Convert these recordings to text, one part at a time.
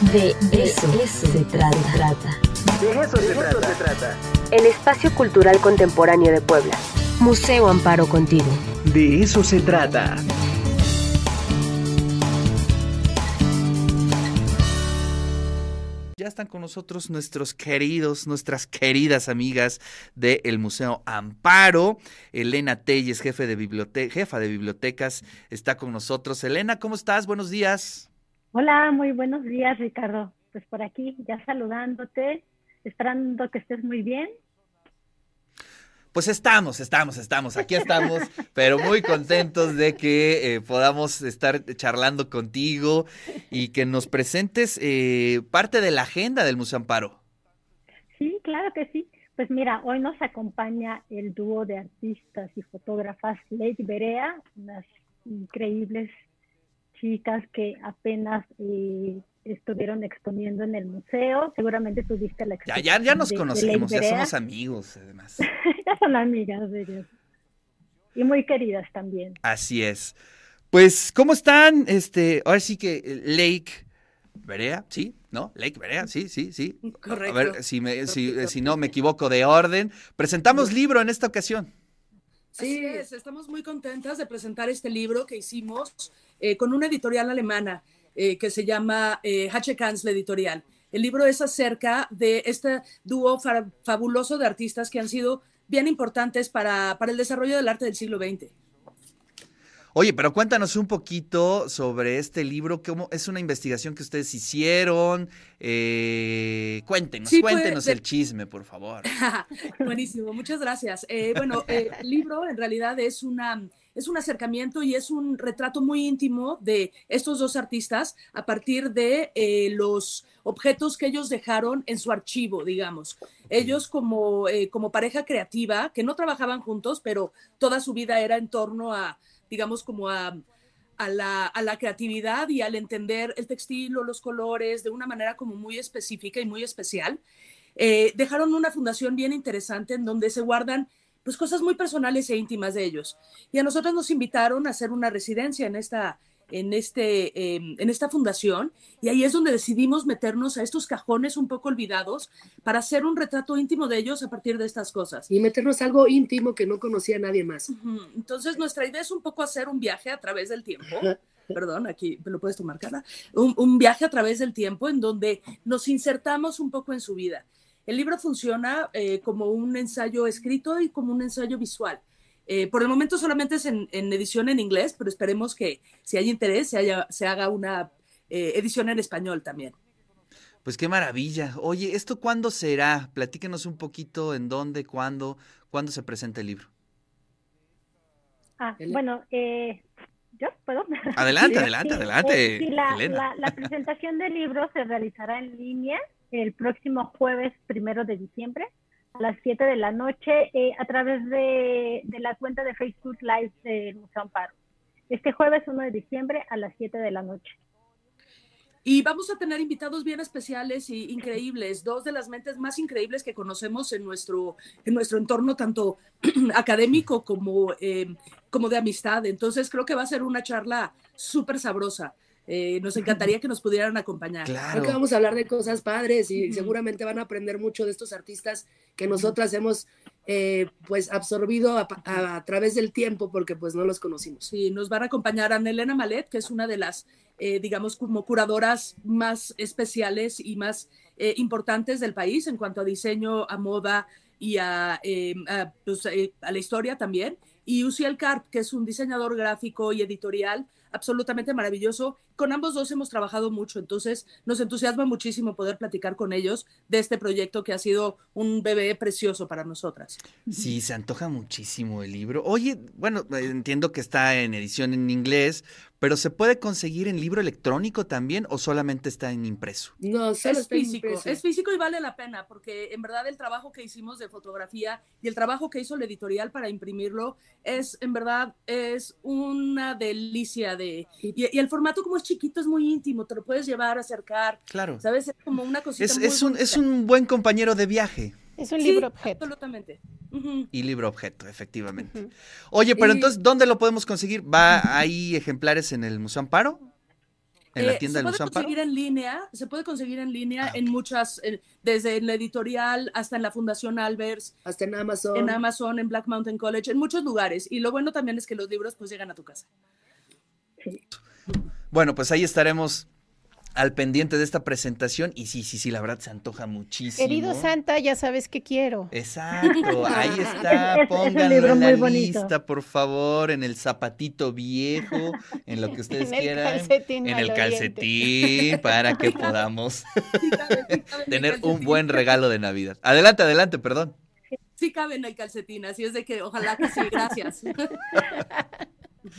De eso, se trata. De eso, se, trata. El espacio cultural contemporáneo de Puebla. Museo Amparo contigo. De eso se trata. Ya están con nosotros nuestros queridos, nuestras queridas amigas del Museo Amparo. Elena Telles, jefe de jefa de bibliotecas, está con nosotros. Elena, ¿cómo estás? Buenos días. Hola, muy buenos días, Ricardo. Pues por aquí, ya saludándote, esperando que estés muy bien pues estamos, estamos, estamos, aquí estamos, pero muy contentos de que eh, podamos estar charlando contigo y que nos presentes eh, parte de la agenda del Museo Amparo. Sí, claro que sí. Pues mira, hoy nos acompaña el dúo de artistas y fotógrafas Lady Berea, unas increíbles chicas que apenas eh, estuvieron exponiendo en el museo. Seguramente tuviste la exposición. Ya, ya, ya nos conocemos, ya somos amigos, además. ya son amigas de ellos. Y muy queridas también. Así es. Pues, ¿cómo están? Este, ahora sí que eh, Lake Berea, ¿sí? ¿No? Lake Berea, sí, sí, sí. Correcto. A ver si, me, si, si no me equivoco de orden. Presentamos libro en esta ocasión. Sí, estamos muy contentas de presentar este libro que hicimos eh, con una editorial alemana. Eh, que se llama eh, la editorial. El libro es acerca de este dúo fabuloso de artistas que han sido bien importantes para, para el desarrollo del arte del siglo XX. Oye, pero cuéntanos un poquito sobre este libro, cómo es una investigación que ustedes hicieron. Eh, cuéntenos, cuéntenos el chisme, por favor. Buenísimo, muchas gracias. Eh, bueno, el libro en realidad es una es un acercamiento y es un retrato muy íntimo de estos dos artistas a partir de eh, los objetos que ellos dejaron en su archivo, digamos. Ellos como, eh, como pareja creativa, que no trabajaban juntos, pero toda su vida era en torno a, digamos, como a, a la, a la, creatividad y al entender el textil o los colores de una manera como muy específica y muy especial. Eh, dejaron una fundación bien interesante en donde se guardan pues cosas muy personales e íntimas de ellos. Y a nosotros nos invitaron a hacer una residencia en esta, en, este, em, en esta fundación y ahí es donde decidimos meternos a estos cajones un poco olvidados para hacer un retrato íntimo de ellos a partir de estas cosas. Y meternos algo íntimo que no conocía nadie más. Entonces nuestra idea es un poco hacer un viaje a través del tiempo. Perdón, aquí lo puedes tomar, cara. Un, un viaje a través del tiempo en donde nos insertamos un poco en su vida el libro funciona eh, como un ensayo escrito y como un ensayo visual. Eh, por el momento solamente es en, edición en inglés, pero esperemos que si hay interés se, haga una eh, edición en español también. Pues qué maravilla. Oye, ¿esto cuándo será? Platíquenos un poquito en dónde, cuándo, cuándo se presenta el libro. Ah, bueno, ¿yo puedo? Adelante, adelante, adelante. la, la presentación del libro se realizará en línea el próximo jueves primero de diciembre a las 7 de la noche eh, a través de, la cuenta de Facebook Live del Museo Amparo. Este jueves 1 de diciembre a las 7 de la noche. Y vamos a tener invitados bien especiales y increíbles, dos de las mentes más increíbles que conocemos en nuestro, en nuestro entorno, tanto académico como, eh, como de amistad. Entonces creo que va a ser una charla súper sabrosa. Eh, nos encantaría que nos pudieran acompañar. Claro. que vamos a hablar de cosas padres y seguramente van a aprender mucho de estos artistas que nosotras hemos eh, pues absorbido a, través del tiempo porque pues no los conocimos. Sí, nos van a acompañar Ana Elena Malet, que es una de las, eh, digamos, como curadoras más especiales y más importantes del país en cuanto a diseño, a moda y a, pues, a la historia también. Y Uciel Carp, que es un diseñador gráfico y editorial absolutamente maravilloso. Con ambos dos hemos trabajado mucho, entonces nos entusiasma muchísimo poder platicar con ellos de este proyecto que ha sido un bebé precioso para nosotras. Sí, se antoja muchísimo el libro. Oye, bueno, entiendo que está en edición en inglés, pero ¿se puede conseguir en libro electrónico también o solamente está en impreso? No, es físico. Es físico y vale la pena porque en verdad el trabajo que hicimos de fotografía y el trabajo que hizo la editorial para imprimirlo es en verdad es una delicia de y, el formato como es chiquito es muy íntimo, te lo puedes llevar, acercar. Claro. ¿Sabes? Es como una cosita es, es un es un buen compañero de viaje. Es un libro objeto. Absolutamente. Y libro objeto, efectivamente. Oye, pero entonces, ¿dónde lo podemos conseguir? ¿Va hay ejemplares en el Museo Amparo? en la Eh, tienda se del puede Museo Amparo. conseguir en línea, se puede conseguir en línea Ah, en muchas, desde en la editorial hasta en la Fundación Albers, Hasta en Amazon. en Amazon, en Black Mountain College, en muchos lugares. Y lo bueno también es que los libros pues llegan a tu casa. Sí. Bueno, pues ahí estaremos al pendiente de esta presentación y sí, sí, sí, la verdad se antoja muchísimo. Querido Santa, ya sabes que quiero. Exacto, ahí está, Es- es un pónganlo en la bonito. lista, por favor, en el zapatito viejo, en lo que ustedes En el quieran, calcetín en el calcetín, para que podamos el tener un buen regalo de Navidad. Adelante, adelante, perdón. Sí cabe en el calcetín, así es de que ojalá que sí, gracias.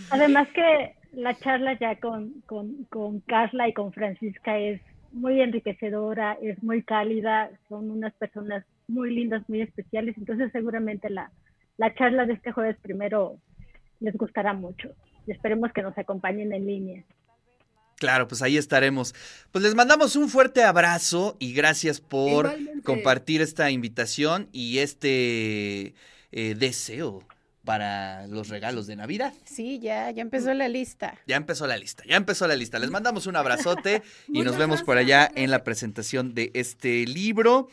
Además que la charla ya con, con, con Carla y con Francisca es muy enriquecedora, es muy cálida, son unas personas muy lindas, muy especiales, entonces seguramente la, la charla de este jueves primero les gustará mucho y esperemos que nos acompañen en línea. Claro, pues ahí estaremos. Pues les mandamos un fuerte abrazo y gracias por Igualmente. compartir esta invitación y este eh, deseo para los regalos de Navidad. Sí, ya, ya empezó la lista. Ya empezó la lista, ya empezó la lista. Les mandamos un abrazote y nos vemos por allá en la presentación de este libro.